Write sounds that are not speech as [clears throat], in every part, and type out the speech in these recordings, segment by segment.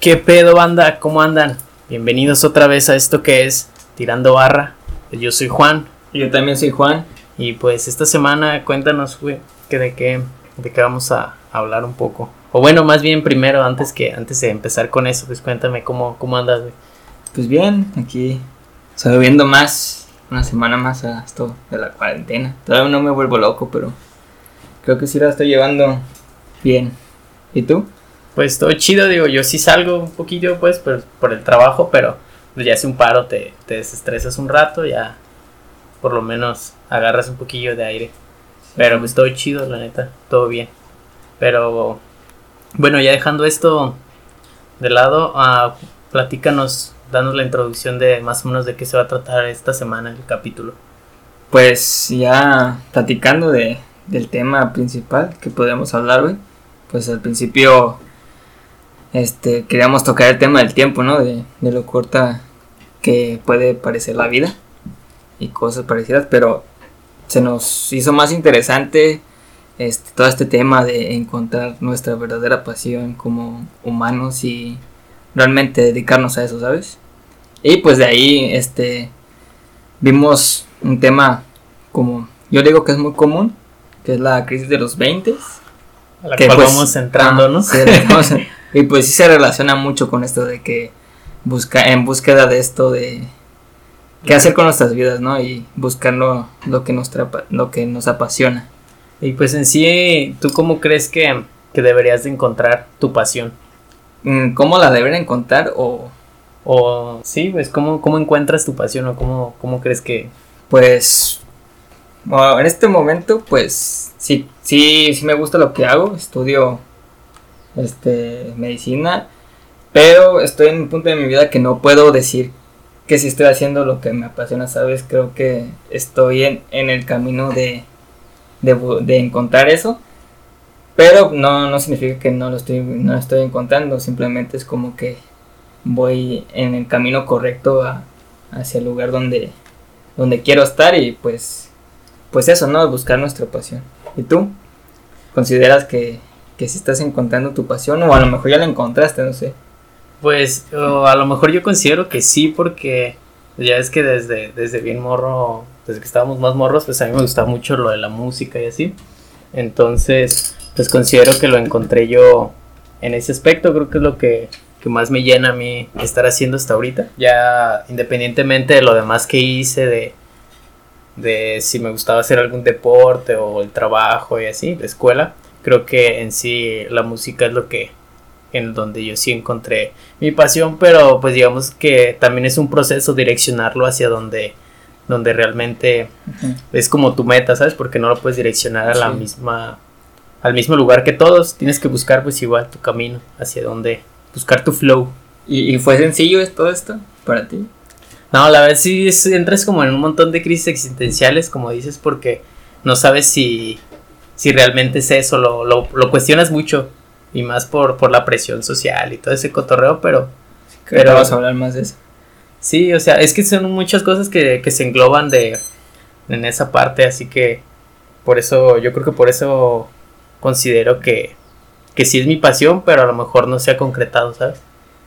¿Qué pedo, banda? ¿Cómo andan? Bienvenidos otra vez a esto que es Tirando Barra. Yo soy Juan. Yo también soy Juan. Y pues esta semana cuéntanos, güey, que de qué, de qué vamos a hablar un poco. O bueno, más bien primero, antes que antes de empezar con eso, pues cuéntame cómo, cómo andas, güey. Pues bien, aquí viendo más, una semana más a esto de la cuarentena. Todavía no me vuelvo loco, pero creo que sí la estoy llevando bien. ¿Y tú? Pues todo chido, digo, yo sí salgo un poquillo, pues, por, por el trabajo, pero pues, ya hace un paro, te, te desestresas un rato, ya por lo menos agarras un poquillo de aire. Pero pues todo chido, la neta, todo bien. Pero bueno, ya dejando esto de lado, uh, platícanos, danos la introducción de más o menos de qué se va a tratar esta semana el capítulo. Pues ya platicando de, del tema principal que podemos hablar hoy, pues al principio este queríamos tocar el tema del tiempo, ¿no? De, de lo corta que puede parecer la vida y cosas parecidas, pero se nos hizo más interesante este, todo este tema de encontrar nuestra verdadera pasión como humanos y realmente dedicarnos a eso, ¿sabes? Y pues de ahí este vimos un tema como yo digo que es muy común, que es la crisis de los 20 a la que cual pues, vamos entrando, ¿no? [laughs] y pues sí se relaciona mucho con esto de que busca en búsqueda de esto de qué hacer con nuestras vidas, ¿no? Y buscar lo, que, nos lo que nos apasiona. Y pues en sí, ¿tú cómo crees que, deberías de encontrar tu pasión? Mm, ¿Cómo la debería encontrar o...? O sí, pues ¿cómo, cómo encuentras tu pasión o cómo, cómo crees que...? Pues en este momento pues sí, sí, sí me gusta lo que hago, estudio este, medicina, pero estoy en un punto de mi vida que no puedo decir que si estoy haciendo lo que me apasiona, ¿sabes? Creo que estoy en, en el camino de, de, encontrar eso. Pero no, no significa que no lo estoy, no estoy encontrando, simplemente es como que voy en el camino correcto hacia el lugar donde, donde quiero estar y pues, pues eso, ¿no? Buscar nuestra pasión. ¿Y tú? ¿Consideras que, que si estás encontrando tu pasión o a lo mejor ya la encontraste, no sé? Pues a lo mejor yo considero que sí, porque ya es que desde, desde bien morro, desde que estábamos más morros, pues a mí me gustaba mucho lo de la música y así. Entonces, pues considero que lo encontré yo en ese aspecto, creo que es lo que, más me llena a mí estar haciendo hasta ahorita. Ya independientemente de lo demás que hice, de, de si me gustaba hacer algún deporte o el trabajo y así, de escuela, creo que en sí la música es lo que en donde yo sí encontré mi pasión, pero pues digamos que también es un proceso direccionarlo hacia donde, donde realmente es como tu meta, ¿sabes? Porque no lo puedes direccionar a la misma, al mismo lugar que todos, tienes que buscar pues igual tu camino hacia donde, buscar tu flow. ¿Y, fue sencillo todo esto para ti? No, la verdad sí entras como en un montón de crisis existenciales, como dices, porque no sabes si, si realmente es eso, lo, lo, lo cuestionas mucho y más por, por la presión social y todo ese cotorreo, pero... pero vamos a hablar más de eso. Sí, o sea, es que son muchas cosas que, que se engloban de, en esa parte, así que por eso, yo creo que por eso considero que, que sí es mi pasión, pero a lo mejor no se ha concretado, ¿sabes?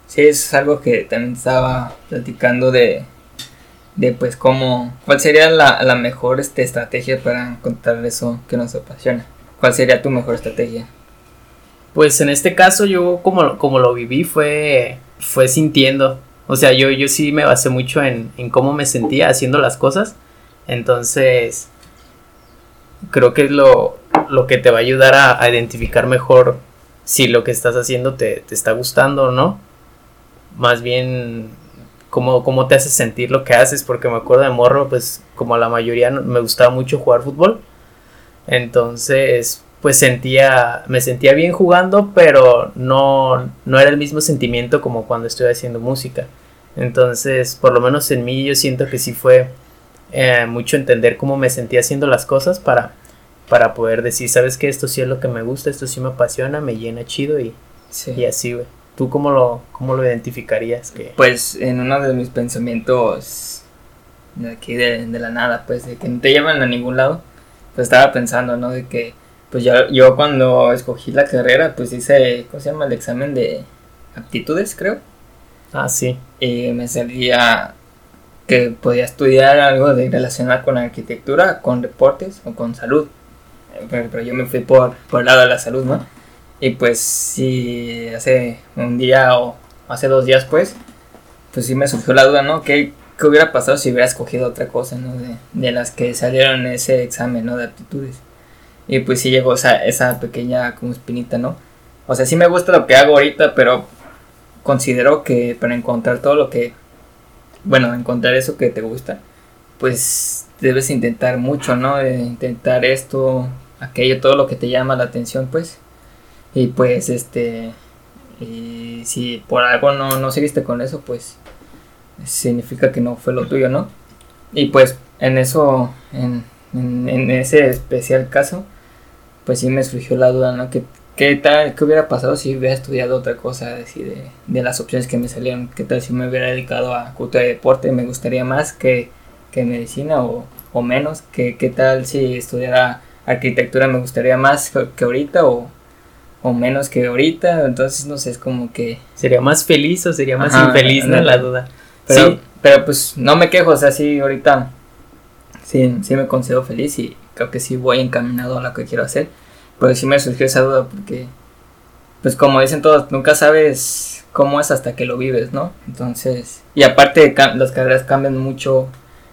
Sí, es algo que también estaba platicando de, de pues cómo, cuál sería la, la mejor este, estrategia para encontrar eso que nos apasiona. ¿Cuál sería tu mejor estrategia? Pues en este caso yo como, como lo viví fue, fue sintiendo. O sea, yo, yo sí me basé mucho en, en cómo me sentía haciendo las cosas. Entonces, creo que es lo, lo que te va a ayudar a, identificar mejor si lo que estás haciendo te, te está gustando o no. Más bien, cómo, cómo te hace sentir lo que haces. Porque me acuerdo de morro, pues como a la mayoría me gustaba mucho jugar fútbol. Entonces, pues sentía, me sentía bien jugando, pero no, no era el mismo sentimiento como cuando estoy haciendo música. Entonces, por lo menos en mí yo siento que sí fue eh, mucho entender cómo me sentía haciendo las cosas para, para poder decir, sabes que esto sí es lo que me gusta, esto sí me apasiona, me llena chido y, y así, güey. ¿Tú cómo lo, cómo lo identificarías? Que... Pues en uno de mis pensamientos de aquí de, de la nada, pues de que no te llevan a ningún lado, pues estaba pensando, ¿no? De que pues yo, yo cuando escogí la carrera, pues hice, ¿cómo se llama? El examen de, aptitudes, creo. Ah, sí. Y me salía que podía estudiar algo de relacionado con arquitectura, con deportes o con salud. Pero, pero yo me fui por, por el lado de la salud, ¿no? Y pues sí, hace un día o hace dos días, pues, pues sí me surgió la duda, ¿no? ¿Qué, qué hubiera pasado si hubiera escogido otra cosa, ¿no? De, de las que salieron en ese examen, ¿no? De aptitudes. Y pues sí llegó esa, esa pequeña como espinita, ¿no? O sea, sí me gusta lo que hago ahorita, pero considero que para encontrar todo lo que, bueno, encontrar eso que te gusta, pues debes intentar mucho, ¿no? De intentar esto, aquello, todo lo que te llama la atención, pues. Y pues, este, y si por algo no, no seguiste con eso, pues significa que no fue lo tuyo, ¿no? Y pues en eso, en, en, en ese especial caso, pues sí me surgió la duda, ¿no? ¿Qué, qué tal, qué hubiera pasado si hubiera estudiado otra cosa, así de, de las opciones que me salieron? ¿Qué tal si me hubiera dedicado a cultura y deporte? ¿Me gustaría más que, que medicina o, o menos? ¿Qué, ¿Qué tal si estudiara arquitectura? ¿Me gustaría más que, que ahorita o, o menos que ahorita? Entonces, no sé, es como que... ¿Sería más feliz o sería más Ajá, infeliz? No, la duda. Pero, Sí. pero pues no me quejo, o sea, sí, ahorita sí, sí me considero feliz y creo que sí voy encaminado a lo que quiero hacer. Pero sí me surgió esa duda porque, pues como dicen todos, nunca sabes cómo es hasta que lo vives, ¿no? Entonces, y aparte las carreras cambian mucho,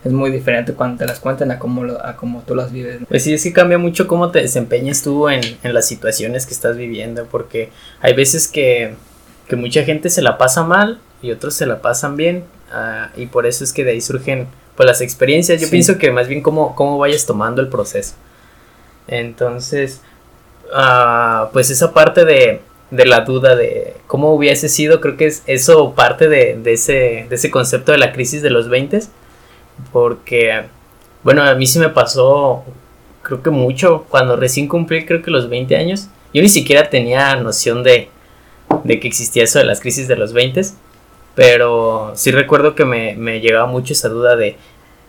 es muy diferente cuando te las cuentan a cómo, lo- a cómo tú las vives. ¿no? Pues sí, sí cambia mucho cómo te desempeñas tú en, en las situaciones que estás viviendo, porque hay veces que, que mucha gente se la pasa mal y otros se la pasan bien, ah, y por eso es que de ahí surgen pues las experiencias. Yo Sí. pienso que más bien cómo, cómo vayas tomando el proceso. Entonces, ah, pues esa parte de, de la duda de cómo hubiese sido, creo que es eso parte de, de ese, de ese concepto de la crisis de los 20 porque, bueno, a mí sí me pasó, creo que mucho, cuando recién cumplí, creo que los 20 años, yo ni siquiera tenía noción de, de que existía eso de las crisis de los 20, pero sí recuerdo que me, me llegaba mucho esa duda de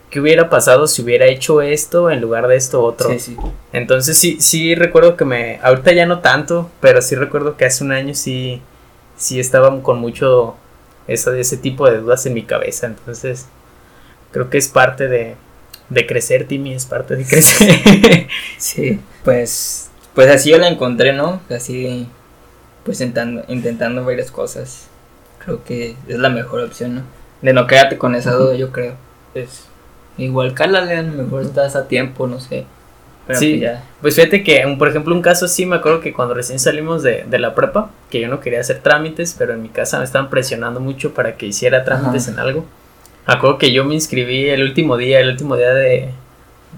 qué hubiera pasado si hubiera hecho esto en lugar de esto otro. Sí, sí. Entonces sí, sí recuerdo que me, ahorita ya no tanto, pero sí recuerdo que hace un año sí, sí estaba con mucho eso, ese tipo de dudas en mi cabeza. Entonces creo que es parte de, de crecer, Timmy, es parte de crecer. [laughs] [laughs] Sí, pues, pues así yo la encontré, ¿no? Así, pues intentando, intentando varias cosas. Creo que es la mejor opción, ¿no? De no quedarte con esa duda, yo creo. Pues, igual cálale, a lo mejor estás a tiempo, no sé. Pero Sí. pues ya. Pues fíjate que, un- por ejemplo, un caso sí, me acuerdo que cuando recién salimos de, de la prepa, que yo no quería hacer trámites, pero en mi casa me estaban presionando mucho para que hiciera trámites Ajá. en algo. Acuerdo que yo me inscribí el último día, el último día de,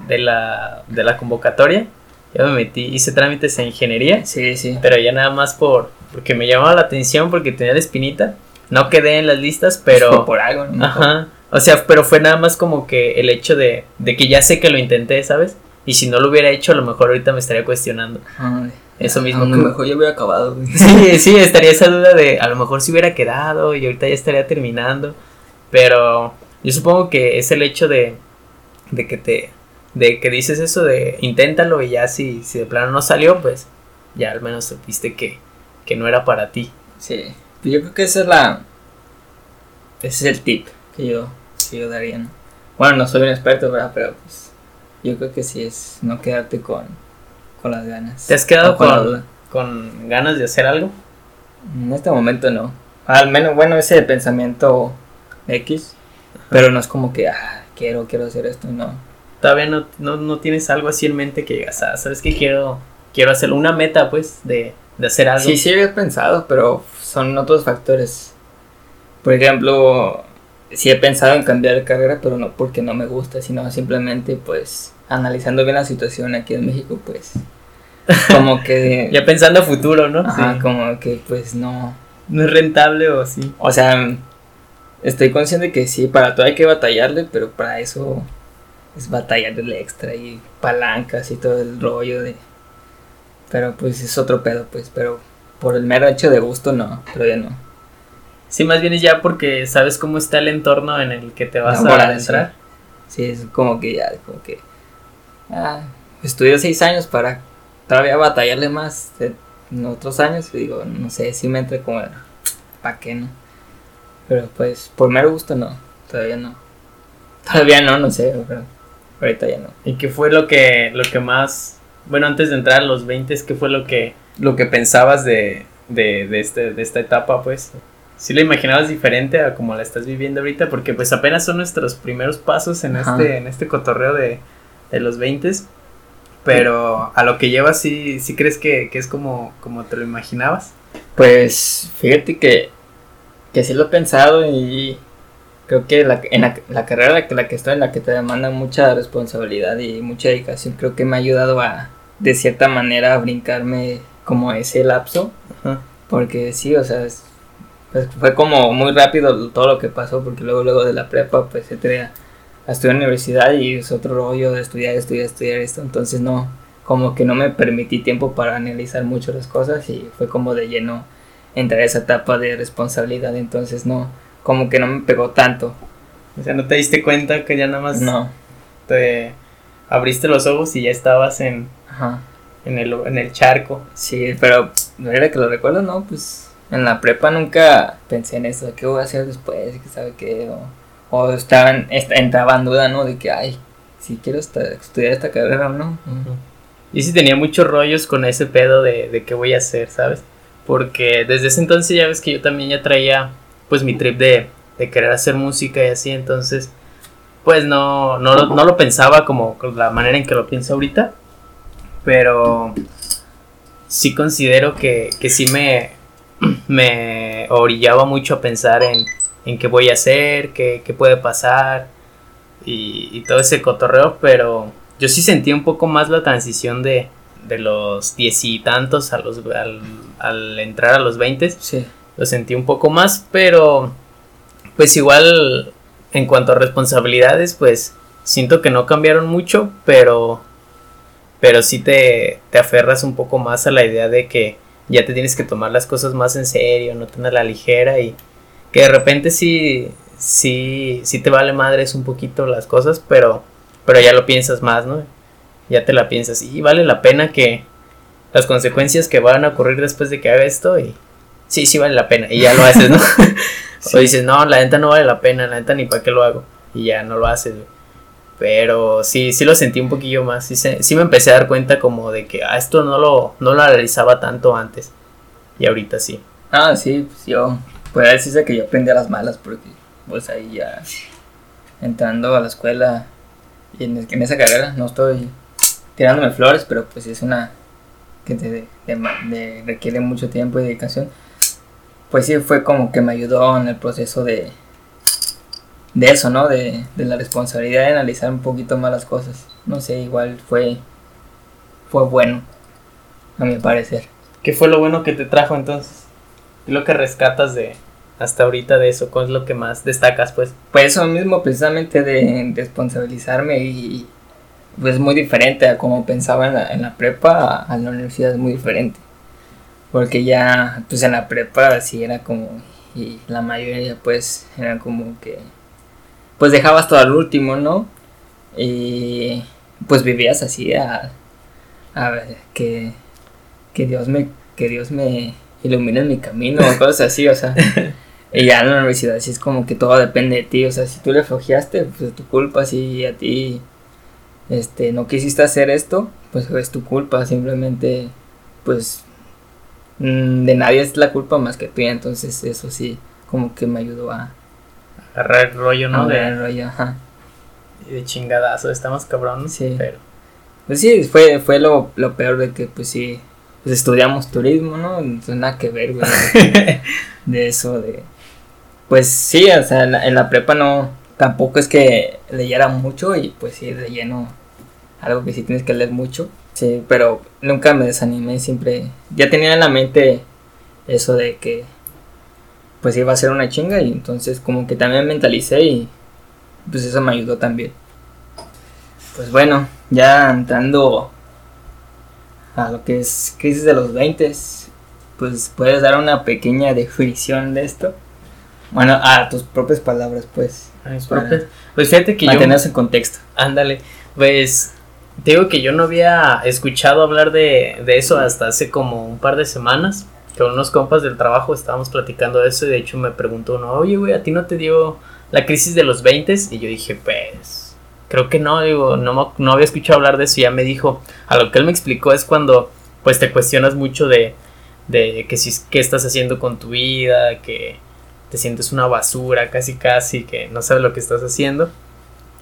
de, la, de la convocatoria. Yo me metí, hice trámites en ingeniería, Sí, sí. pero ya nada más por porque me llamaba la atención, porque tenía la espinita. No quedé en las listas, pero... [laughs] Por algo, ¿no? Ajá. O sea, pero fue nada más como que el hecho de, de que ya sé que lo intenté, ¿sabes? Y si no lo hubiera hecho, a lo mejor ahorita me estaría cuestionando. Ay, Eso mismo A lo mejor yo hubiera acabado, güey. [laughs] Sí, [laughs] sí, estaría esa duda de a lo mejor si hubiera quedado y ahorita ya estaría terminando. Pero yo supongo que es el hecho de, de que te de que dices eso de inténtalo y ya si, si de plano no salió, pues ya al menos supiste que, que no era para ti. Sí. Pues yo creo que esa es la. Ese es el tip que yo, que yo daría, ¿no? Bueno, no soy un experto, ¿verdad? Pero pues. Yo creo que sí es no quedarte con, con las ganas. ¿Te has quedado con, duda. con ganas de hacer algo? En este momento no. Al menos, bueno, ese pensamiento X. Pero no es como que, ah, quiero, quiero hacer esto, no. Todavía no, no, no tienes algo así en mente que digas, ah, ¿sabes qué? Quiero, quiero hacer una meta, pues, de, de hacer algo. Sí, sí había pensado, pero son otros factores. Por ejemplo, sí he pensado en cambiar de carrera, pero no porque no me gusta, sino simplemente, pues, analizando bien la situación aquí en México, pues, [laughs] como que... Ya pensando a futuro, ¿no? Ajá, Sí. como que, pues, no... No es rentable o sí. O sea, estoy consciente que sí, para todo hay que batallarle, pero para eso es batallarle extra y palancas y todo el rollo de... Pero pues es otro pedo, pues, pero por el mero hecho de gusto no, pero ya no. Sí, más bien es ya porque sabes cómo está el entorno en el que te vas a adentrar. Sí, es como que ya, como que... Ah, estudio seis años para todavía batallarle más en otros años, y digo, no sé, si me entra como... el- ¿para qué no? Pero pues, por mero gusto no, todavía no. Todavía no, no sé, pero ahorita ya no. ¿Y qué fue lo que, lo que más, bueno, antes de entrar a los 20, qué fue lo que, lo que pensabas de, de, de, este, de esta etapa, pues? ¿Sí la imaginabas diferente a como la estás viviendo ahorita? Porque pues apenas son nuestros primeros pasos en, este, en este cotorreo de, de los 20 pero a lo que llevas, ¿sí, sí crees que, que, es como, como te lo imaginabas? Pues fíjate que, que sí lo he pensado y creo que la, en la, la carrera que, la que estoy, en la que te demanda mucha responsabilidad y mucha dedicación, creo que me ha ayudado a, de cierta manera, a brincarme como ese lapso. Porque sí, o sea, pues fue como muy rápido todo lo que pasó, porque luego, luego de la prepa, pues entré a, a estudiar en la universidad y es otro rollo de estudiar, estudiar, estudiar esto, entonces no, como que no me permití tiempo para analizar mucho las cosas y fue como de lleno entrar a esa etapa de responsabilidad, entonces no, como que no me pegó tanto. O sea, no te diste cuenta que ya nada más no. te abriste los ojos y ya estabas en, Ajá. en, el, en el charco. Sí, pero era que lo recuerdo, ¿no? Pues en la prepa nunca pensé en eso, ¿qué voy a hacer después? ¿Qué sabe qué? O, o estaban, entraba en duda, ¿no? De que, ay, si quiero estudiar esta carrera o no. Y sí tenía muchos rollos con ese pedo de, de qué voy a hacer, ¿sabes? Porque desde ese entonces ya ves que yo también ya traía pues mi trip de, querer hacer música y así, entonces pues no, no, no lo pensaba como la manera en que lo pienso ahorita, pero sí considero que, que sí me, [clears throat] me orillaba mucho a pensar en, en qué voy a hacer, qué, qué puede pasar y, y, todo ese cotorreo, pero yo sí sentí un poco más la transición de, de los diez y tantos a los, al, al entrar a los veinte. Sí. Lo sentí un poco más, pero pues igual en cuanto a responsabilidades, pues siento que no cambiaron mucho, pero pero sí te, te aferras un poco más a la idea de que ya te tienes que tomar las cosas más en serio, no tener la ligera y que de repente sí, sí, sí te vale madres un poquito las cosas, pero, pero ya lo piensas más, ¿no? Ya te la piensas y vale la pena que las consecuencias que van a ocurrir después de que haga esto y sí, sí vale la pena y ya lo haces, ¿no? [laughs] [laughs] sí. O dices, no, la neta no vale la pena, la neta ni para qué lo hago y ya no lo haces, güey. Pero sí, sí lo sentí un poquillo más. Sí, sí me empecé a dar cuenta como de que ah, esto no lo, no lo analizaba tanto antes. Y ahorita sí. Ah, sí, pues yo. Puede decirse que yo aprendí a las malas porque pues ahí ya entrando a la escuela y en, en esa carrera no estoy tirándome flores, pero pues es una que te de, de, requiere mucho tiempo y dedicación. Pues sí fue como que me ayudó en el proceso de, de eso, ¿no? De, de, la responsabilidad de analizar un poquito más las cosas. No sé, igual fue, fue bueno, a mi parecer. ¿Qué fue lo bueno que te trajo entonces? ¿Qué es lo que rescatas de hasta ahorita de eso? ¿Cuál es lo que más destacas, pues? Pues eso mismo, precisamente de responsabilizarme y pues muy diferente a como pensaba en la, en la prepa, a, a la universidad es muy diferente. Porque ya, pues en la prepa sí era como, y la mayoría pues era como que pues dejabas todo al último, ¿no? Y pues vivías así a, a ver, que, que Dios me que Dios me ilumine en mi camino o cosas así, o sea, [laughs] y ya en la universidad sí es como que todo depende de ti, o sea, si tú le flojeaste, pues es tu culpa, si a ti este no quisiste hacer esto, pues es tu culpa, simplemente pues de nadie es la culpa más que tuya, entonces eso sí como que me ayudó a agarrar el rollo, ¿no? de el rollo, ajá. Y de chingadazo, estamos cabrón, sí. pero pues sí, fue, fue lo, lo peor de que pues sí, pues estudiamos turismo, ¿no? Entonces nada que ver, güey, de eso, de... Pues sí, o sea, en la, en la, prepa no, tampoco es que leyera mucho y pues sí, de lleno algo que sí tienes que leer mucho, sí, pero nunca me desanimé, siempre, ya tenía en la mente eso de que pues iba a ser una chinga y entonces como que también mentalicé y pues eso me ayudó también. Pues bueno, ya entrando a lo que es crisis de los 20, pues puedes dar una pequeña definición de esto. Bueno, a tus propias palabras, pues. A mis propias. Pues fíjate que yo. en contexto. Ándale. Pues digo que yo no había escuchado hablar de, de eso hasta hace como un par de semanas. con unos compas del trabajo estábamos platicando de eso y de hecho me preguntó uno, oye, güey, ¿a ti no te dio la crisis de los 20? Y yo dije, pues, creo que no, digo, no, no había escuchado hablar de eso y ya me dijo, a lo que él me explicó es cuando pues te cuestionas mucho de, de que si qué estás haciendo con tu vida, que te sientes una basura casi casi, que no sabes lo que estás haciendo.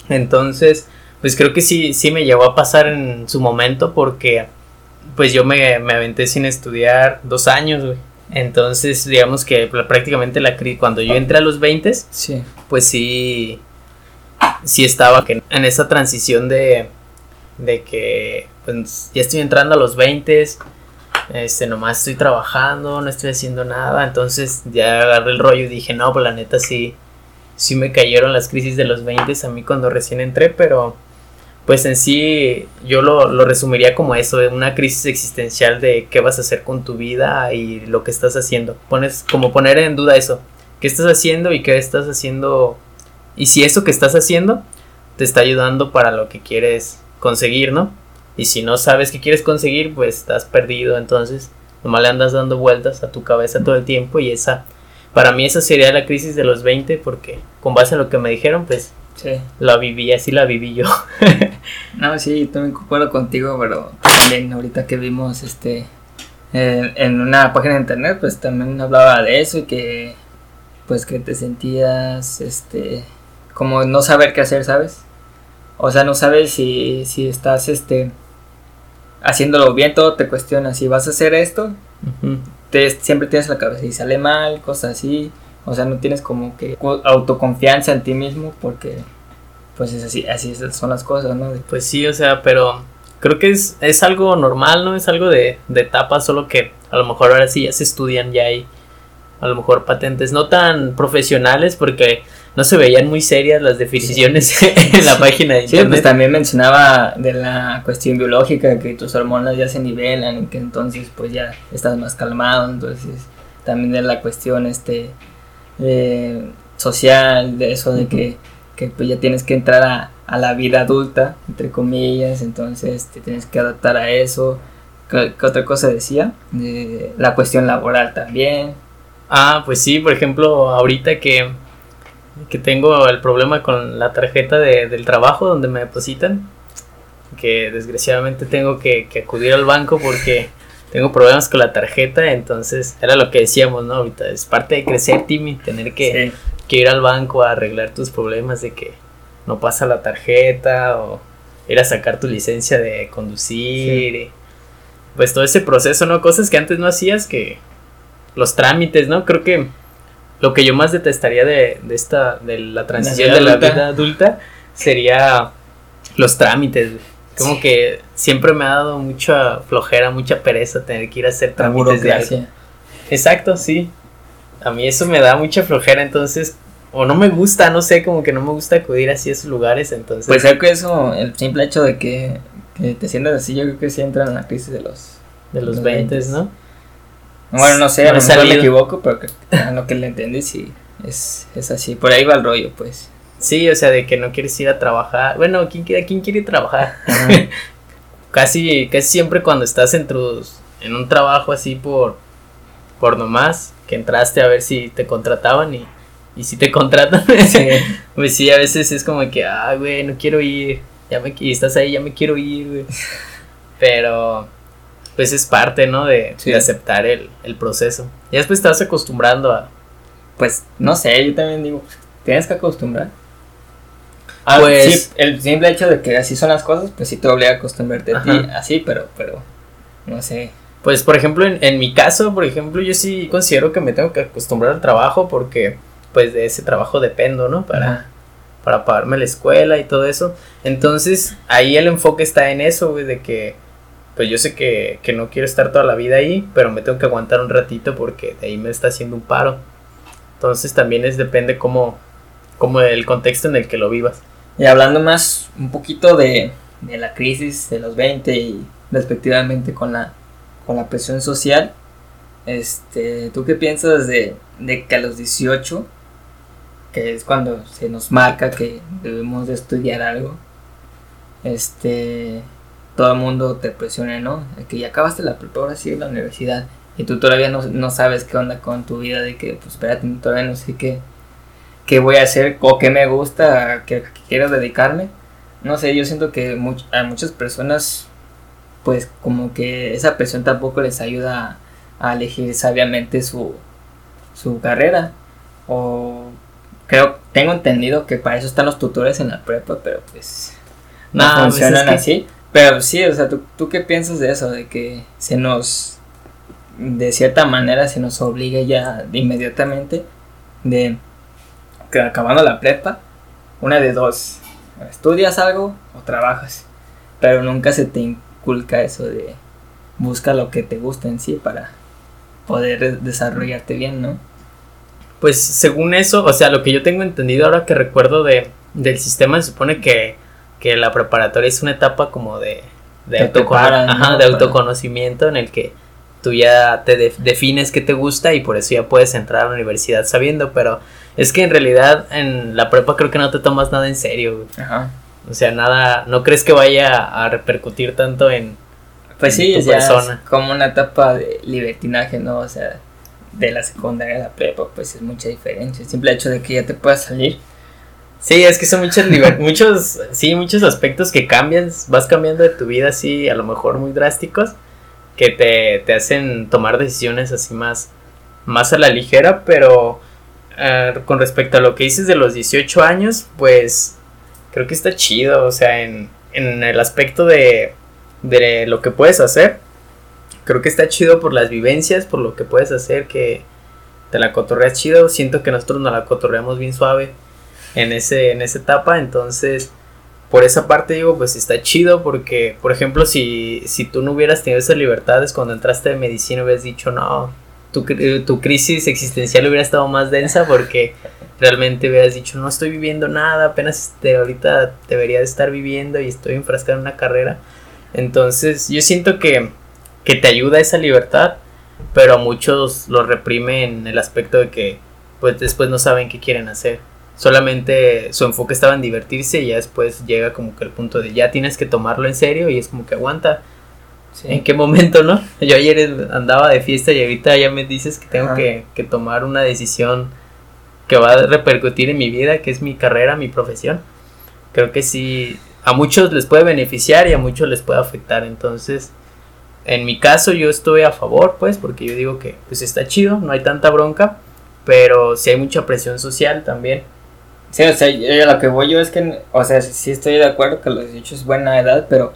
Entonces, pues creo que sí, sí me llegó a pasar en su momento porque pues yo me, me aventé sin estudiar dos años, güey. Entonces, digamos que prácticamente la cuando yo entré a los 20, sí. pues sí, sí estaba en esa transición de, de que pues ya estoy entrando a los 20, este, nomás estoy trabajando, no estoy haciendo nada, entonces ya agarré el rollo y dije, no, pues la neta sí, sí me cayeron las crisis de los 20 a mí cuando recién entré, pero pues en sí yo lo, lo resumiría como eso, una crisis existencial de qué vas a hacer con tu vida y lo que estás haciendo. Pones como poner en duda eso, qué estás haciendo y qué estás haciendo y si eso que estás haciendo te está ayudando para lo que quieres conseguir, ¿no? Y si no sabes qué quieres conseguir, pues estás perdido, entonces nomás le andas dando vueltas a tu cabeza todo el tiempo y esa, para mí esa sería la crisis de los 20 porque con base a lo que me dijeron, pues Sí. La viví, así la viví yo. [laughs] no, sí, también concuerdo contigo, pero también ahorita que vimos este en una página de internet, pues también hablaba de eso y que pues que te sentías este como no saber qué hacer, ¿sabes? O sea, no sabes si, si estás este haciéndolo bien, todo te cuestiona si vas a hacer esto. te, siempre tienes la cabeza y sale mal, cosas así. O sea, no tienes como que autoconfianza en ti mismo porque pues es así, así son las cosas, ¿no? Pues sí, o sea, pero creo que es, es algo normal, ¿no? Es algo de, de etapa, solo que a lo mejor ahora sí ya se estudian, ya hay a lo mejor patentes no tan profesionales porque no se veían muy serias las definiciones [laughs] en la página de internet. Sí, pues también mencionaba de la cuestión biológica que tus hormonas ya se nivelan y que entonces pues ya estás más calmado, entonces también de la cuestión este eh, social, de eso de que, pues ya tienes que entrar a, a, la vida adulta, entre comillas, entonces te tienes que adaptar a eso. ¿Qué, otra cosa decía? De la cuestión laboral también. Ah, pues sí, por ejemplo, ahorita que, que tengo el problema con la tarjeta de, del trabajo donde me depositan, que desgraciadamente tengo que, que acudir al banco porque tengo problemas con la tarjeta, entonces era lo que decíamos, ¿no? Ahorita es parte de crecer, Timmy, tener que, ir al banco a arreglar tus problemas de que no pasa la tarjeta o ir a sacar tu licencia de conducir. pues todo ese proceso, ¿no? Cosas que antes no hacías, que los trámites, ¿no? Creo que lo que yo más detestaría de, de esta, de la transición de la vida adulta sería los trámites. Como que siempre me ha dado mucha flojera, mucha pereza tener que ir a hacer trámites de algo. Exacto, sí. A mí eso me da mucha flojera, entonces, o no me gusta, no sé, como que no me gusta acudir así a esos lugares, entonces. Pues creo que eso, el simple hecho de que, te sientas así, yo creo que sí entra en la crisis de los... De los 20, ¿no? Bueno, no sé, a lo mejor me equivoco, pero a lo que le entendí sí, es, es así, por ahí va el rollo, pues. Sí, o sea, de que no quieres ir a trabajar. Bueno, ¿quién quiere, quién quiere trabajar? [laughs] casi, casi siempre cuando estás en tus, en un trabajo así por, por nomás, que entraste a ver si te contrataban y, y si te [laughs] contratan, pues sí, a veces es como que, ah, güey, no quiero ir, ya me, y estás ahí, ya me quiero ir, güey. [laughs] Pero, pues es parte, ¿no? De, de aceptar el, el proceso. Y después vas acostumbrando a... Pues, no sé, yo también digo, tienes que acostumbrar. Ah, pues sí, el simple hecho de que así son las cosas, pues sí te obliga a acostumbrarte a ti así, pero, pero, no sé. Pues por ejemplo, en, en mi caso, por ejemplo, yo sí considero que me tengo que acostumbrar al trabajo porque pues de ese trabajo dependo, ¿no? Para, para pagarme la escuela y todo eso. Entonces, ahí el enfoque está en eso, güey, de que pues yo sé que, que no quiero estar toda la vida ahí, pero me tengo que aguantar un ratito porque de ahí me está haciendo un paro. Entonces también es depende cómo, como el contexto en el que lo vivas. Y hablando más un poquito de, la crisis de los 20 y respectivamente con la, con la presión social, este, ¿tú qué piensas de, de que a los 18, que es cuando se nos marca que debemos de estudiar algo, este, todo el mundo te presiona, ¿no? Que ya acabaste la prepa, ahora la universidad. y tú todavía no, no sabes qué onda con tu vida, de que, pues espérate, todavía no sé qué, qué voy a hacer o qué me gusta, a qué, quiero dedicarme. No sé, yo siento que a muchas personas, pues como que esa presión tampoco les ayuda a, elegir sabiamente su, su carrera. O creo, tengo entendido que para eso están los tutores en la prepa, pero pues no pues funcionan así. Pero sí, o sea, ¿tú, ¿tú qué piensas de eso? De que se nos, de cierta manera, se nos obliga ya inmediatamente de que acabando la prepa, una de dos, estudias algo o trabajas, pero nunca se te inculca eso de busca lo que te gusta en sí para poder desarrollarte bien, ¿no? Pues según eso, o sea, lo que yo tengo entendido ahora que recuerdo de, del sistema, se supone que, que la preparatoria es una etapa como de, de, de autoconocimiento en el que tú ya te defines qué te gusta y por eso ya puedes entrar a la universidad sabiendo, pero es que en realidad en la prepa creo que no te tomas nada en serio. Ajá. O sea, nada, no crees que vaya a repercutir tanto en, pues sí, tu persona. Es como una etapa de libertinaje, ¿no? O sea, de la secundaria a la prepa, pues es mucha diferencia. El simple hecho de que ya te puedas salir. Sí, es que son muchos, [laughs] muchos, sí, muchos aspectos que cambian, vas cambiando de tu vida así, a lo mejor muy drásticos que te, te hacen tomar decisiones así más, más a la ligera, pero eh, con respecto a lo que dices de los 18 años, pues creo que está chido, o sea, en, en el aspecto de, de lo que puedes hacer, creo que está chido por las vivencias, por lo que puedes hacer, que te la cotorreas chido, siento que nosotros nos la cotorreamos bien suave en, ese, en esa etapa, entonces por esa parte digo, pues está chido porque, por ejemplo, si, si tú no hubieras tenido esas libertades cuando entraste de medicina, hubieras dicho, no, tu, tu crisis existencial hubiera estado más densa porque realmente hubieras dicho, no estoy viviendo nada, apenas este, ahorita debería de estar viviendo y estoy enfrascado en una carrera. Entonces, yo siento que, que te ayuda esa libertad, pero a muchos lo reprime en el aspecto de que, pues después no saben qué quieren hacer solamente su enfoque estaba en divertirse y ya después llega como que el punto de ya tienes que tomarlo en serio y es como que aguanta. ¿En qué momento, no? Yo ayer andaba de fiesta y ahorita ya me dices que tengo que, que, tomar una decisión que va a repercutir en mi vida, que es mi carrera, mi profesión. Creo que sí, a muchos les puede beneficiar y a muchos les puede afectar. Entonces, en mi caso yo estoy a favor, pues, porque yo digo que pues está chido, no hay tanta bronca, pero sí hay mucha presión social también Sí, o sea, a lo que voy yo es que, o sea, sí estoy de acuerdo que los 18 es buena edad, pero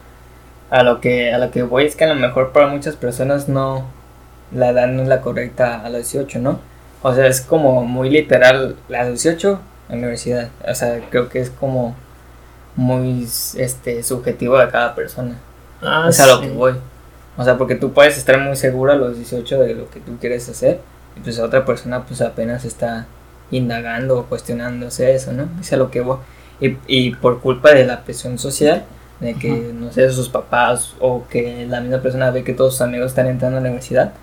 a lo que a lo que voy es que a lo mejor para muchas personas no la edad no es la correcta a los 18, ¿no? O sea, es como muy literal la 18 en universidad. O sea, creo que es como muy este subjetivo de cada persona. Ah, es a lo que voy. O sea, porque tú puedes estar muy seguro a los 18 de lo que tú quieres hacer y pues otra persona pues apenas está indagando o cuestionándose eso, ¿no? Es a lo que voy. Y, y por culpa de la presión social, de que, no sé, sus papás o que la misma persona ve que todos sus amigos están entrando a la universidad,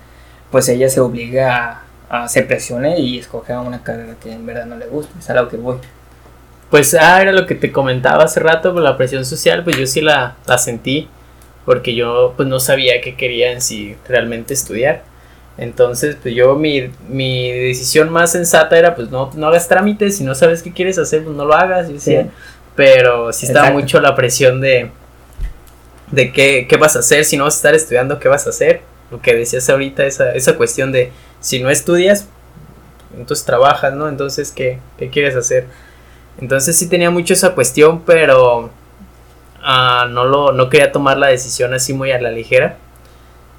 pues ella se obliga a, a se presione y escoge una carrera que en verdad no le gusta, es a lo que voy. Pues ah, era lo que te comentaba hace rato, pues la presión social, pues yo sí la, la sentí, porque yo pues no sabía qué quería en sí realmente estudiar. Entonces, pues yo mi, mi decisión más sensata era, pues no, no hagas trámites, si no sabes qué quieres hacer, pues no lo hagas, pero sí estaba mucho la presión de, de qué, qué, vas a hacer, si no vas a estar estudiando, qué vas a hacer, lo que decías ahorita, esa, esa cuestión de, si no estudias, entonces trabajas, ¿no? Entonces, ¿qué, qué quieres hacer? Entonces sí tenía mucho esa cuestión, pero uh, no, lo, no quería tomar la decisión así muy a la ligera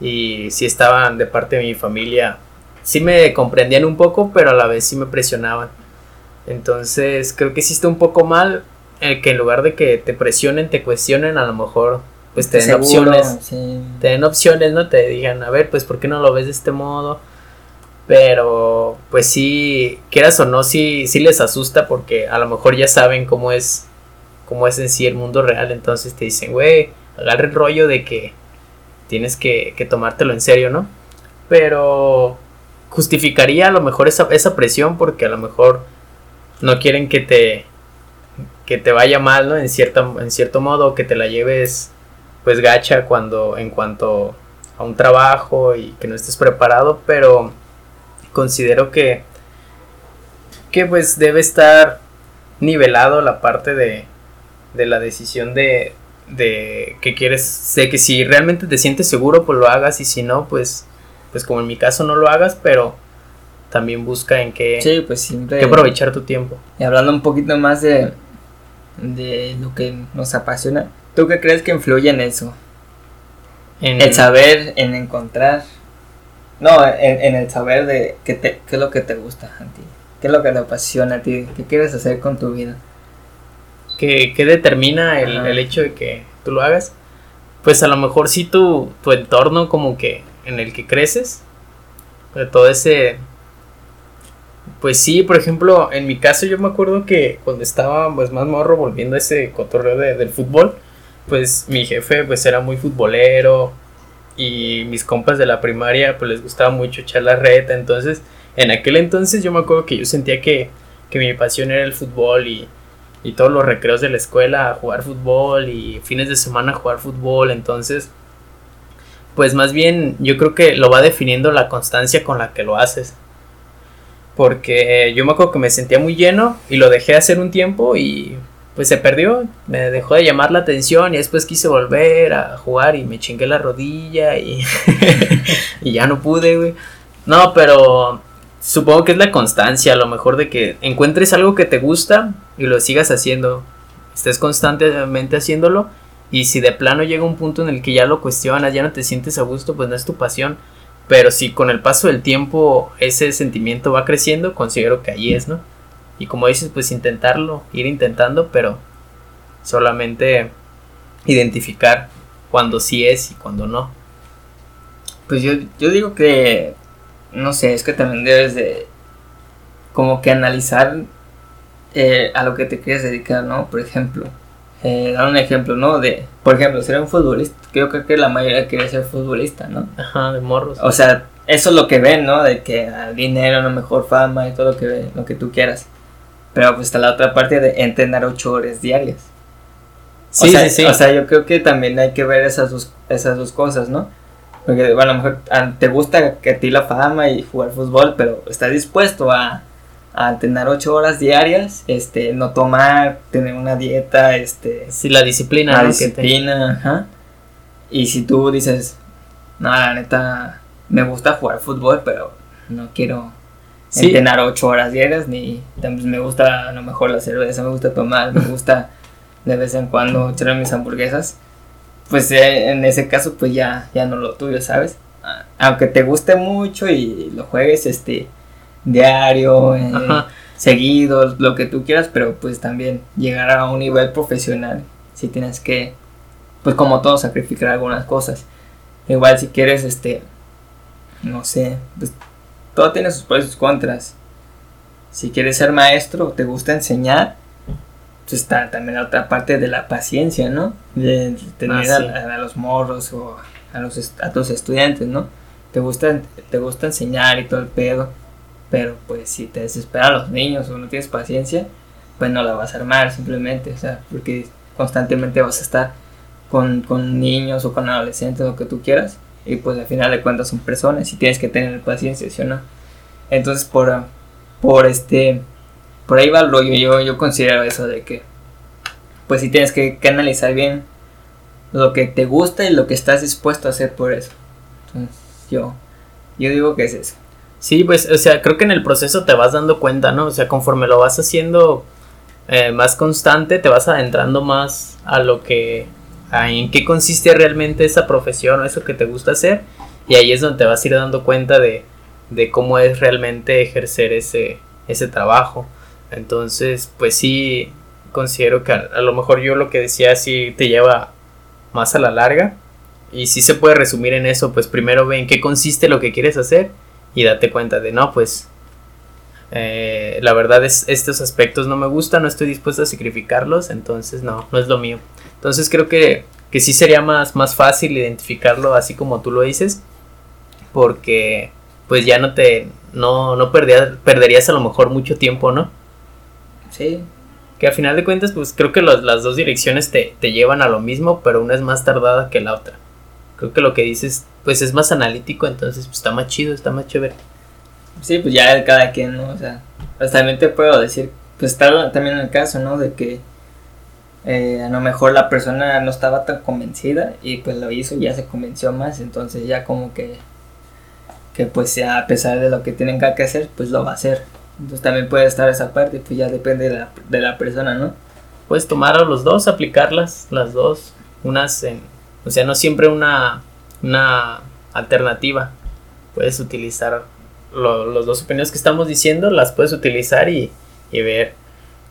y sí estaban de parte de mi familia, sí me comprendían un poco, pero a la vez sí me presionaban. Entonces creo que hiciste un poco mal el que en lugar de que te presionen, te cuestionen, a lo mejor pues te den opciones, te den opciones, ¿no? Te digan, a ver, pues ¿por qué no lo ves de este modo? Pero pues sí, quieras o no, sí, sí les asusta porque a lo mejor ya saben cómo es, cómo es en sí el mundo real, entonces te dicen, güey, agarra el rollo de que tienes que, tomártelo en serio, ¿no? Pero justificaría a lo mejor esa, esa presión porque a lo mejor no quieren que te que te vaya mal, ¿no? En cierta, en cierto modo, que te la lleves pues gacha cuando en cuanto a un trabajo y que no estés preparado, pero considero que, que pues debe estar nivelado la parte de, de la decisión de, de que quieres, sé que si realmente te sientes seguro, pues lo hagas y si no, pues, pues como en mi caso no lo hagas, pero también busca en qué, Sí, pues siempre. que aprovechar tu tiempo. Y hablando un poquito más de, de lo que nos apasiona, ¿tú qué crees que influye en eso? En, El saber, en encontrar. No, en, en el saber de qué, te, qué es lo que te gusta a ti. ¿Qué es lo que te apasiona a ti? ¿Qué quieres hacer con tu vida? que, que determina el, el hecho de que tú lo hagas, pues a lo mejor sí tu, tu entorno como que en el que creces, de todo ese... Pues sí, por ejemplo, en mi caso yo me acuerdo que cuando estaba pues más morro volviendo a ese cotorreo de- del fútbol, pues mi jefe pues era muy futbolero y mis compas de la primaria pues les gustaba mucho echar la reta, entonces en aquel entonces yo me acuerdo que yo sentía que, que mi pasión era el fútbol y, y todos los recreos de la escuela jugar fútbol y fines de semana jugar fútbol, entonces pues más bien yo creo que lo va definiendo la constancia con la que lo haces. Porque yo me acuerdo que me sentía muy lleno y lo dejé hacer un tiempo y pues se perdió, me dejó de llamar la atención y después quise volver a jugar y me chingué la rodilla y, [laughs] y ya no pude, güey. No, pero supongo que es la constancia, a lo mejor de que encuentres algo que te gusta y lo sigas haciendo, estés constantemente haciéndolo y si de plano llega un punto en el que ya lo cuestionas, ya no te sientes a gusto, pues no es tu pasión. Pero si con el paso del tiempo ese sentimiento va creciendo, considero que ahí es, ¿no? Y como dices, pues intentarlo, ir intentando, pero solamente identificar cuando sí es y cuando no. Pues yo, yo digo que, no sé, es que también debes de como que analizar eh, a lo que te quieres dedicar, ¿no? Por ejemplo, eh, dar un ejemplo, ¿no? De, por ejemplo, ser un futbolista, yo creo que la mayoría quiere ser futbolista, ¿no? Ajá, de morros. O sea, eso es lo que ven, ¿no? De que ah, dinero, una mejor fama y todo lo que, lo que tú quieras. Pero pues está la otra parte de entrenar ocho horas diarias. Sí, o sea, sí, sí. O sea, yo creo que también hay que ver esas dos, esas dos cosas, ¿no? Porque bueno, a lo mejor ah, te gusta que a ti la fama y jugar fútbol, pero estás dispuesto a, a entrenar ocho horas diarias, este, no tomar, tener una dieta, este, sí, la disciplina, la disciplina, ajá. Y si tú dices, no, la neta, me gusta jugar fútbol, pero no quiero Sí. entrenar ocho horas diarias, ni pues, me gusta a lo mejor la cerveza, me gusta tomar, me gusta de vez en cuando echar mis hamburguesas, pues eh, en ese caso pues ya, ya no lo tuyo, ¿sabes? Aunque te guste mucho y lo juegues este diario, eh, Ajá. seguido, lo que tú quieras, pero pues también llegar a un nivel profesional, si tienes que, pues como todo, sacrificar algunas cosas. Igual si quieres, este, no sé, pues todo tiene sus pros y sus contras. Si quieres ser maestro, te gusta enseñar, pues está también la otra parte de la paciencia, ¿no? De tener Ah, a- sí. a, a los morros o a, los, a tus estudiantes, ¿no? Te gusta, te gusta enseñar y todo el pedo, pero pues si te desesperan los niños o no tienes paciencia, pues no la vas a armar simplemente, o sea, porque constantemente vas a estar con, con niños o con adolescentes, lo que tú quieras, y pues al final de cuentas son personas y tienes que tener paciencia, ¿sí o no? Entonces por, por este, por ahí va el rollo, yo, yo considero eso de que, pues sí tienes que, que analizar bien lo que te gusta y lo que estás dispuesto a hacer por eso. Entonces yo, yo digo que es eso. Sí, pues, o sea, creo que en el proceso te vas dando cuenta, ¿no? O sea, conforme lo vas haciendo eh, más constante, te vas adentrando más a lo que, a en qué consiste realmente esa profesión o eso que te gusta hacer. Y ahí es donde te vas a ir dando cuenta de, de cómo es realmente ejercer ese, ese trabajo. Entonces, pues sí, considero que a, lo mejor yo lo que decía sí te lleva más a la larga. Y sí se puede resumir en eso, pues primero ve en qué consiste lo que quieres hacer y date cuenta de no, pues eh, la verdad es estos aspectos no me gustan, no estoy dispuesto a sacrificarlos, entonces no, no es lo mío. Entonces creo que, que sí sería más, más fácil identificarlo así como tú lo dices, porque pues ya no te, no, no perderías, perderías a lo mejor mucho tiempo, ¿no? Sí, Que a final de cuentas pues creo que los- las dos direcciones te, te llevan a lo mismo, pero una es más tardada que la otra. Creo que lo que dices pues es más analítico, entonces pues, está más chido, está más chévere. Sí, pues ya cada quien, ¿no? O sea, pues también te puedo decir, pues está también el caso, ¿no? De que eh, a lo mejor la persona no estaba tan convencida y pues lo hizo y ya se convenció más, entonces ya como que, que pues ya a pesar de lo que tienen que hacer, pues lo va a hacer. Entonces también puede estar esa parte, pues ya depende de la, de la persona, ¿no? Puedes tomar a los dos, aplicarlas, las dos, unas en, o sea, no siempre una, una alternativa. Puedes utilizar los dos opiniones que estamos diciendo, las puedes utilizar y, y ver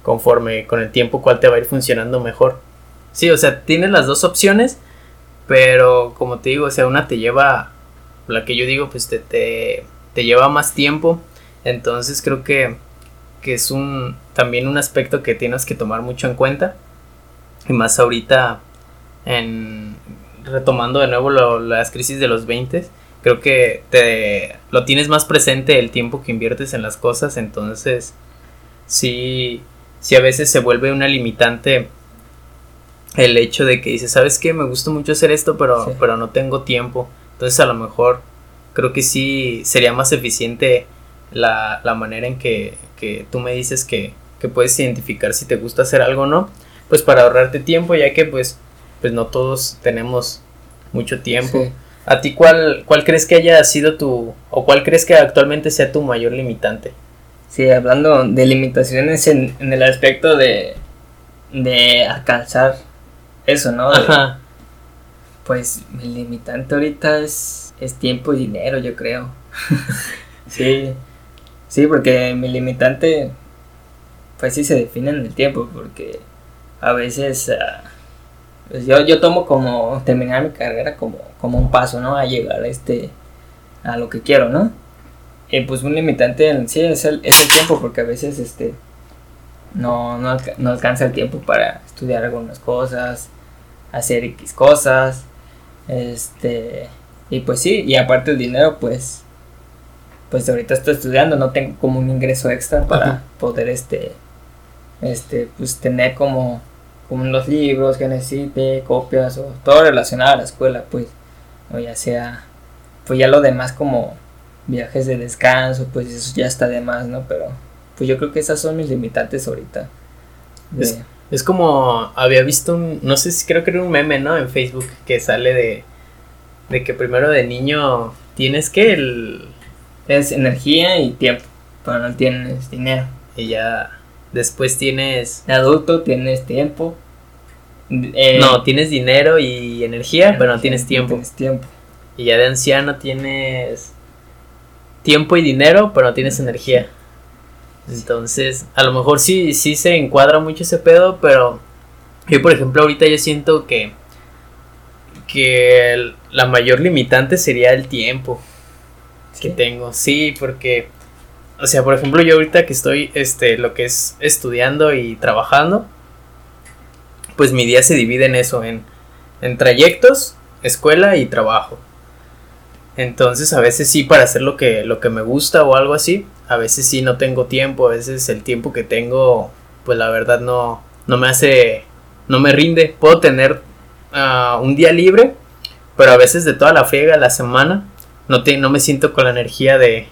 conforme con el tiempo cuál te va a ir funcionando mejor. Sí, o sea, tienes las dos opciones, pero como te digo, o sea, una te lleva, la que yo digo, pues te, te, te lleva más tiempo, entonces creo que, que es un, también un aspecto que tienes que tomar mucho en cuenta, y más ahorita, en, retomando de nuevo las crisis de los 20, creo que te lo tienes más presente el tiempo que inviertes en las cosas, entonces sí si a veces se vuelve una limitante el hecho de que dices, ¿sabes qué? Me gusta mucho hacer esto, pero, pero no tengo tiempo. Entonces a lo mejor creo que sí sería más eficiente la, manera en que, tú me dices que, puedes identificar si te gusta hacer algo o no. Pues para ahorrarte tiempo, ya que pues, pues no todos tenemos mucho tiempo. ¿A ti cuál, cuál crees que haya sido tu, o cuál crees que actualmente sea tu mayor limitante? Sí, hablando de limitaciones en, en el aspecto de, de alcanzar eso, ¿no? Ajá. Pues mi limitante ahorita es, es tiempo y dinero, yo creo. [laughs] sí, sí, porque mi limitante, pues sí se define en el tiempo, porque a veces ah, pues yo, yo tomo como terminar mi carrera como, como un paso, ¿no? A llegar a este, a lo que quiero, ¿no? Eh, pues un limitante en sí es el, es el tiempo, porque a veces este no, no, alcanza el tiempo para estudiar algunas cosas, hacer X cosas, este, y pues sí, y aparte el dinero, pues, pues ahorita estoy estudiando, no tengo como un ingreso extra para poder, este, este, pues tener como, como los libros que necesite, copias o todo relacionado a la escuela, pues, o ya sea, pues ya lo demás como viajes de descanso, pues eso ya está de más, ¿no? Pero pues yo creo que esas son mis limitantes ahorita. Es, como, había visto un, no sé si creo que era un meme, ¿no? En Facebook que sale de, de que primero de niño tienes que el... Es energía y tiempo, pero no tienes dinero. Y ya después tienes... De adulto tienes tiempo. Eh, no, tienes dinero y energía, pero no tienes tiempo. tienes tiempo. Y ya de anciano tienes tiempo y dinero, pero no tienes energía. Entonces, a lo mejor sí, sí se encuadra mucho ese pedo, pero yo, por ejemplo, ahorita yo siento que, que la mayor limitante sería el tiempo que tengo. Sí, porque, o sea, por ejemplo, yo ahorita que estoy, este, lo que es estudiando y trabajando, pues mi día se divide en eso, en, en trayectos, escuela y trabajo. Entonces a veces sí para hacer lo que, lo que me gusta o algo así, a veces sí no tengo tiempo, a veces el tiempo que tengo, pues la verdad no, no me hace, no me rinde. Puedo tener ah, un día libre, pero a veces de toda la friega la semana no, te, no me siento con la energía de...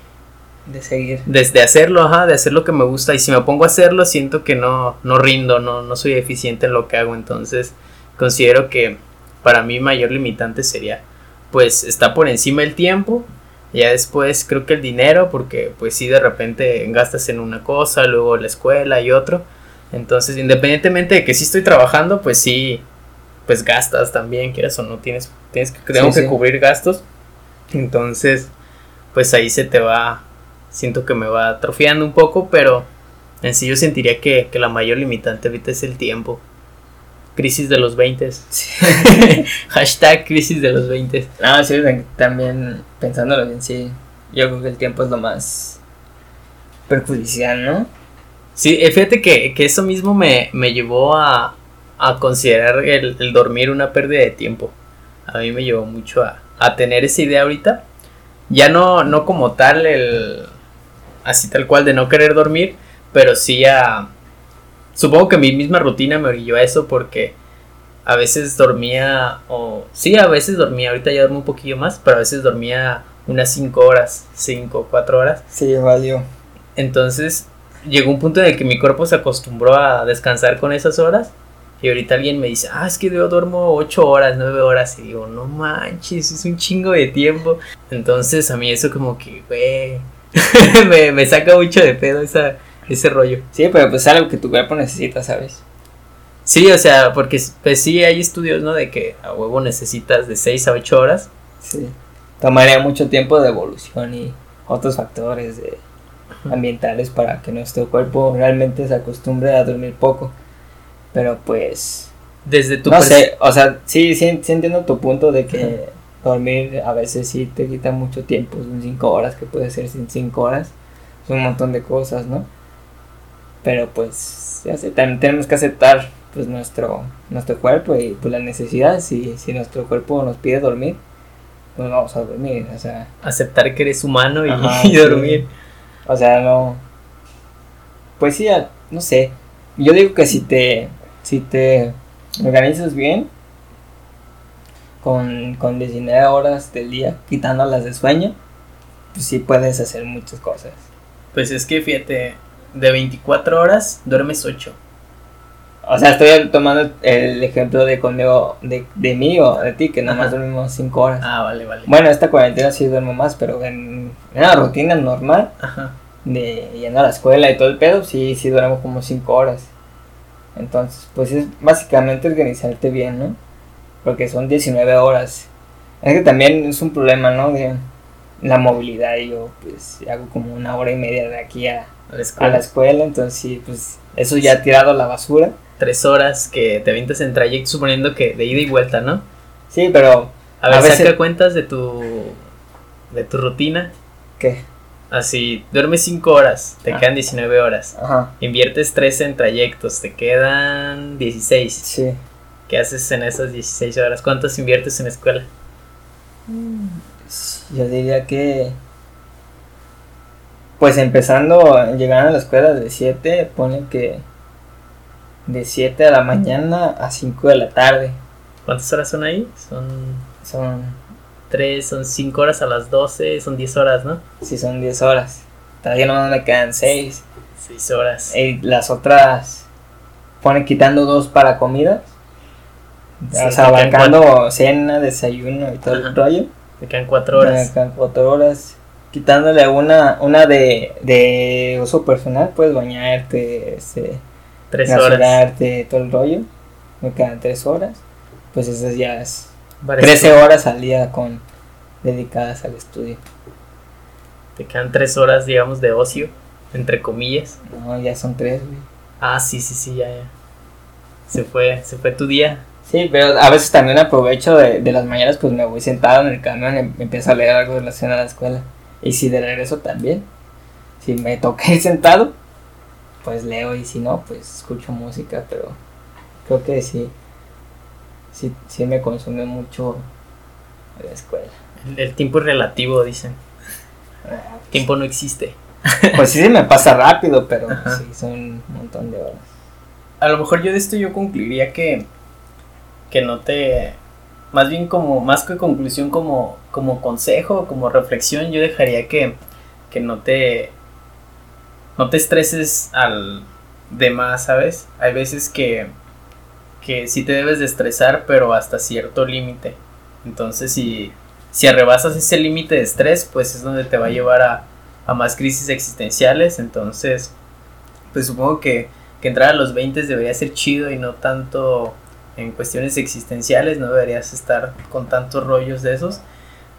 De seguir. Desde hacerlo, ajá, de hacer lo que me gusta. Y si me pongo a hacerlo, siento que no, no rindo, no, no soy eficiente en lo que hago. Entonces considero que para mí mayor limitante sería pues está por encima el tiempo. Ya después creo que el dinero, porque pues si de repente gastas en una cosa, luego la escuela y otro. Entonces, independientemente de que si estoy trabajando, pues sí, pues gastas también, quieras o no, tienes, tienes que, tengo que cubrir gastos. Entonces, pues ahí se te va, siento que me va atrofiando un poco, pero en sí yo sentiría que, que la mayor limitante ahorita es el tiempo crisis de los 20. [laughs] Hashtag crisis de los 20. No, sí, también pensándolo bien, sí. Yo creo que el tiempo es lo más perjudicial, ¿no? Sí, eh, fíjate que, eso mismo me, llevó a, considerar el, dormir una pérdida de tiempo. A mí me llevó mucho a, a tener esa idea ahorita. Ya no, no como tal, el así tal cual de no querer dormir, pero sí a, Supongo que mi misma rutina me orilló a eso porque a veces dormía, o sí, a veces dormía, ahorita ya duermo un poquillo más, pero a veces dormía unas 5 horas, 5, 4 horas. Sí, valió. Entonces llegó un punto en el que mi cuerpo se acostumbró a descansar con esas horas. Y ahorita alguien me dice, ah, es que yo duermo 8 horas, 9 horas. Y digo, no manches, es un chingo de tiempo. Entonces a mí eso como que, güey, [laughs] me, me saca mucho de pedo esa, ese rollo. Sí, pero pues es algo que tu cuerpo necesita, ¿sabes? Sí, o sea, porque pues sí hay estudios, ¿no? De que a huevo necesitas de 6 a 8 horas. Sí. Tomaría mucho tiempo de evolución y otros factores de ambientales para que nuestro cuerpo realmente se acostumbre a dormir poco. Pero pues... Desde tu... No sé, o sea, sí, sí, sí entiendo tu punto de que dormir a veces sí te quita mucho tiempo, son 5 horas, que puede ser sin 5 horas, son un montón de cosas, ¿no? Pero pues ya sé, también tenemos que aceptar pues nuestro, nuestro cuerpo y pues la necesidad, si, si nuestro cuerpo nos pide dormir, pues vamos a dormir, o sea... Aceptar que eres humano y, [laughs] y dormir. O sea, no... Pues sí, no sé. Yo digo que si te, si te organizas bien, con, con 19 horas del día, quitándolas de sueño, pues sí puedes hacer muchas cosas. Pues es que fíjate, de 24 horas duermes 8. O sea, estoy tomando el ejemplo de conmigo, de, de mí o de ti, que nada más dormimos 5 horas. Ah, vale, vale. Bueno, esta cuarentena sí duermo más, pero en, una rutina normal, Ajá. de yendo a la escuela y todo el pedo, sí, sí duermo como 5 horas. Entonces, pues es básicamente organizarte bien, ¿no? Porque son 19 horas. Es que también es un problema, ¿no? De la movilidad. Yo, pues, hago como una hora y media de aquí a, A la a escuela. la escuela, entonces sí, pues, eso ya ha tirado a la basura. Tres horas que te avientas en trayecto, suponiendo que de ida y vuelta, ¿no? Sí, pero, A ver, A veces- saca cuentas de tu, de tu rutina. ¿qué? Así, duermes 5 horas, te Ah. quedan 19 horas. Ajá, Inviertes 3 en trayectos, te quedan 16. sí. ¿Qué haces en esas 16 horas? ¿Cuántas inviertes en escuela? Yo diría que. Pues empezando, llegar a la escuela de 7, pone que. De 7 de la mañana a 5 de la tarde. ¿Cuántas horas son ahí? Son Son. 3, son 5 horas a las 12, son 10 horas, ¿no? Si son 10 horas. Todavía no me quedan 6. 6 horas. Y las otras. Pone quitando dos para comida. Sí, o sea, te abarcando cena, desayuno y todo el rollo. Te quedan 4 horas. Me quedan cuatro horas. Quitándole una, una de, de uso personal, puedes bañarte, este, 3 horas. rasurarte, todo el rollo. Me quedan tres horas. Pues esas ya es Varias 13 horas al día con dedicadas al estudio. Te quedan 3 horas, digamos, de ocio, entre comillas. No, ya son tres, güey. Ah, sí, sí, sí, ya, ya. Se fue, se fue tu día. Sí, pero a veces también aprovecho de, de las mañanas, pues me voy sentado en el camión y me empiezo a leer algo relacionado a la escuela. Y si de regreso también. Si me ir sentado, pues leo y si no, pues escucho música, pero creo que sí, sí, sí me consume mucho la escuela. El, el tiempo es relativo, dicen. El tiempo no existe. Pues sí, se me pasa rápido, pero Ajá. sí, son un montón de horas. A lo mejor yo de esto yo concluiría que, que no te, más bien como, más que conclusión como, como consejo, como reflexión, yo dejaría que, que no te, no te estreses al de más, ¿sabes? Hay veces que, que sí te debes de estresar, pero hasta cierto límite. Entonces, si, si arrebasas ese límite de estrés, pues es donde te va a llevar a, a más crisis existenciales. Entonces, pues supongo que, que entrar a los 20 debería ser chido y no tanto en cuestiones existenciales, no deberías estar con tantos rollos de esos.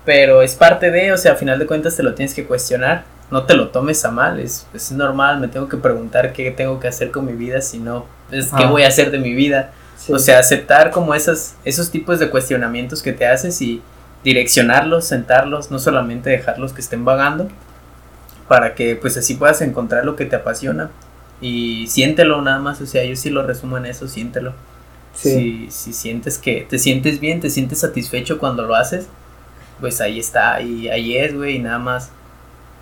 Pero es parte de, o sea, a final de cuentas te lo tienes que cuestionar. No te lo tomes a mal, es, es normal, me tengo que preguntar qué tengo que hacer con mi vida, si no, es qué Ah. voy a hacer de mi vida. Sí. O sea, aceptar como esas, esos tipos de cuestionamientos que te haces y direccionarlos, sentarlos, no solamente dejarlos que estén vagando, para que pues así puedas encontrar lo que te apasiona. Y siéntelo nada más, o sea, yo sí lo resumo en eso, siéntelo. Sí. Si, si sientes que te sientes bien, te sientes satisfecho cuando lo haces, pues ahí está, ahí, ahí es, güey, y nada más,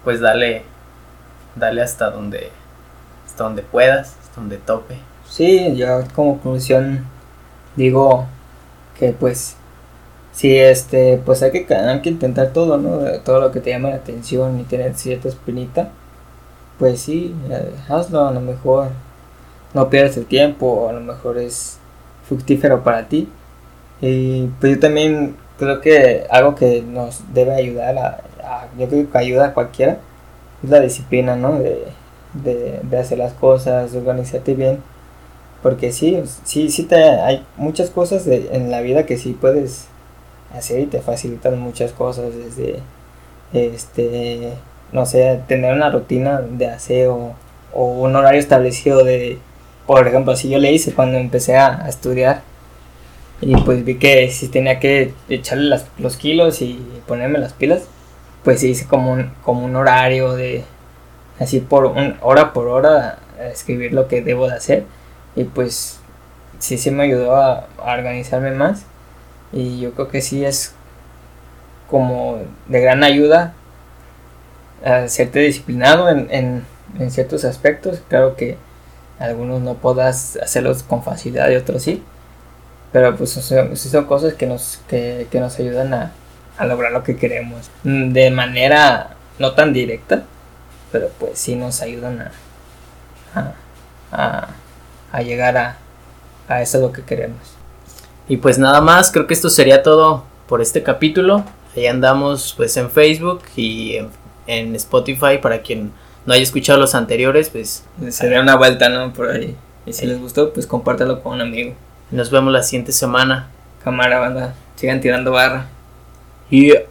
pues dale, dale hasta donde, hasta donde puedas, hasta donde tope. Sí, yo como conclusión digo que pues sí, este, pues hay que, hay que intentar todo, ¿no? Todo lo que te llama la atención y tener cierta espinita, pues sí, eh, hazlo, a lo mejor no pierdas el tiempo, a lo mejor es fructífero para ti. Y pues yo también creo que algo que nos debe ayudar a, yo creo que ayuda a cualquiera, es la disciplina, ¿no? De, de, de hacer las cosas, de organizarte bien. Porque sí, sí, sí te, hay muchas cosas en la vida que sí puedes hacer y te facilitan muchas cosas desde, este, no sé, tener una rutina de aseo o un horario establecido de, por ejemplo, si yo le hice cuando empecé a, estudiar y pues vi que si tenía que echarle los kilos y ponerme las pilas, pues hice como un, como un horario de, así por un, hora por hora, escribir lo que debo de hacer y pues sí, sí me ayudó a, organizarme más y yo creo que sí es como de gran ayuda a serte disciplinado en, en, en ciertos aspectos. Claro que algunos no puedas hacerlos con facilidad y otros sí. Pero pues son, son cosas que nos, que, que nos ayudan a, a, lograr lo que queremos. De manera no tan directa, pero pues sí nos ayudan a, a, a llegar a, a eso lo que queremos. Y pues nada más, creo que esto sería todo por este capítulo. Ahí andamos pues en Facebook y en, Spotify para quien no haya escuchado los anteriores, pues se dé una vuelta, ¿no? Por ahí. Y si les gustó, pues compártelo con un amigo. Nos vemos la siguiente semana. Cámara, banda. Sigan tirando barra. Yeah.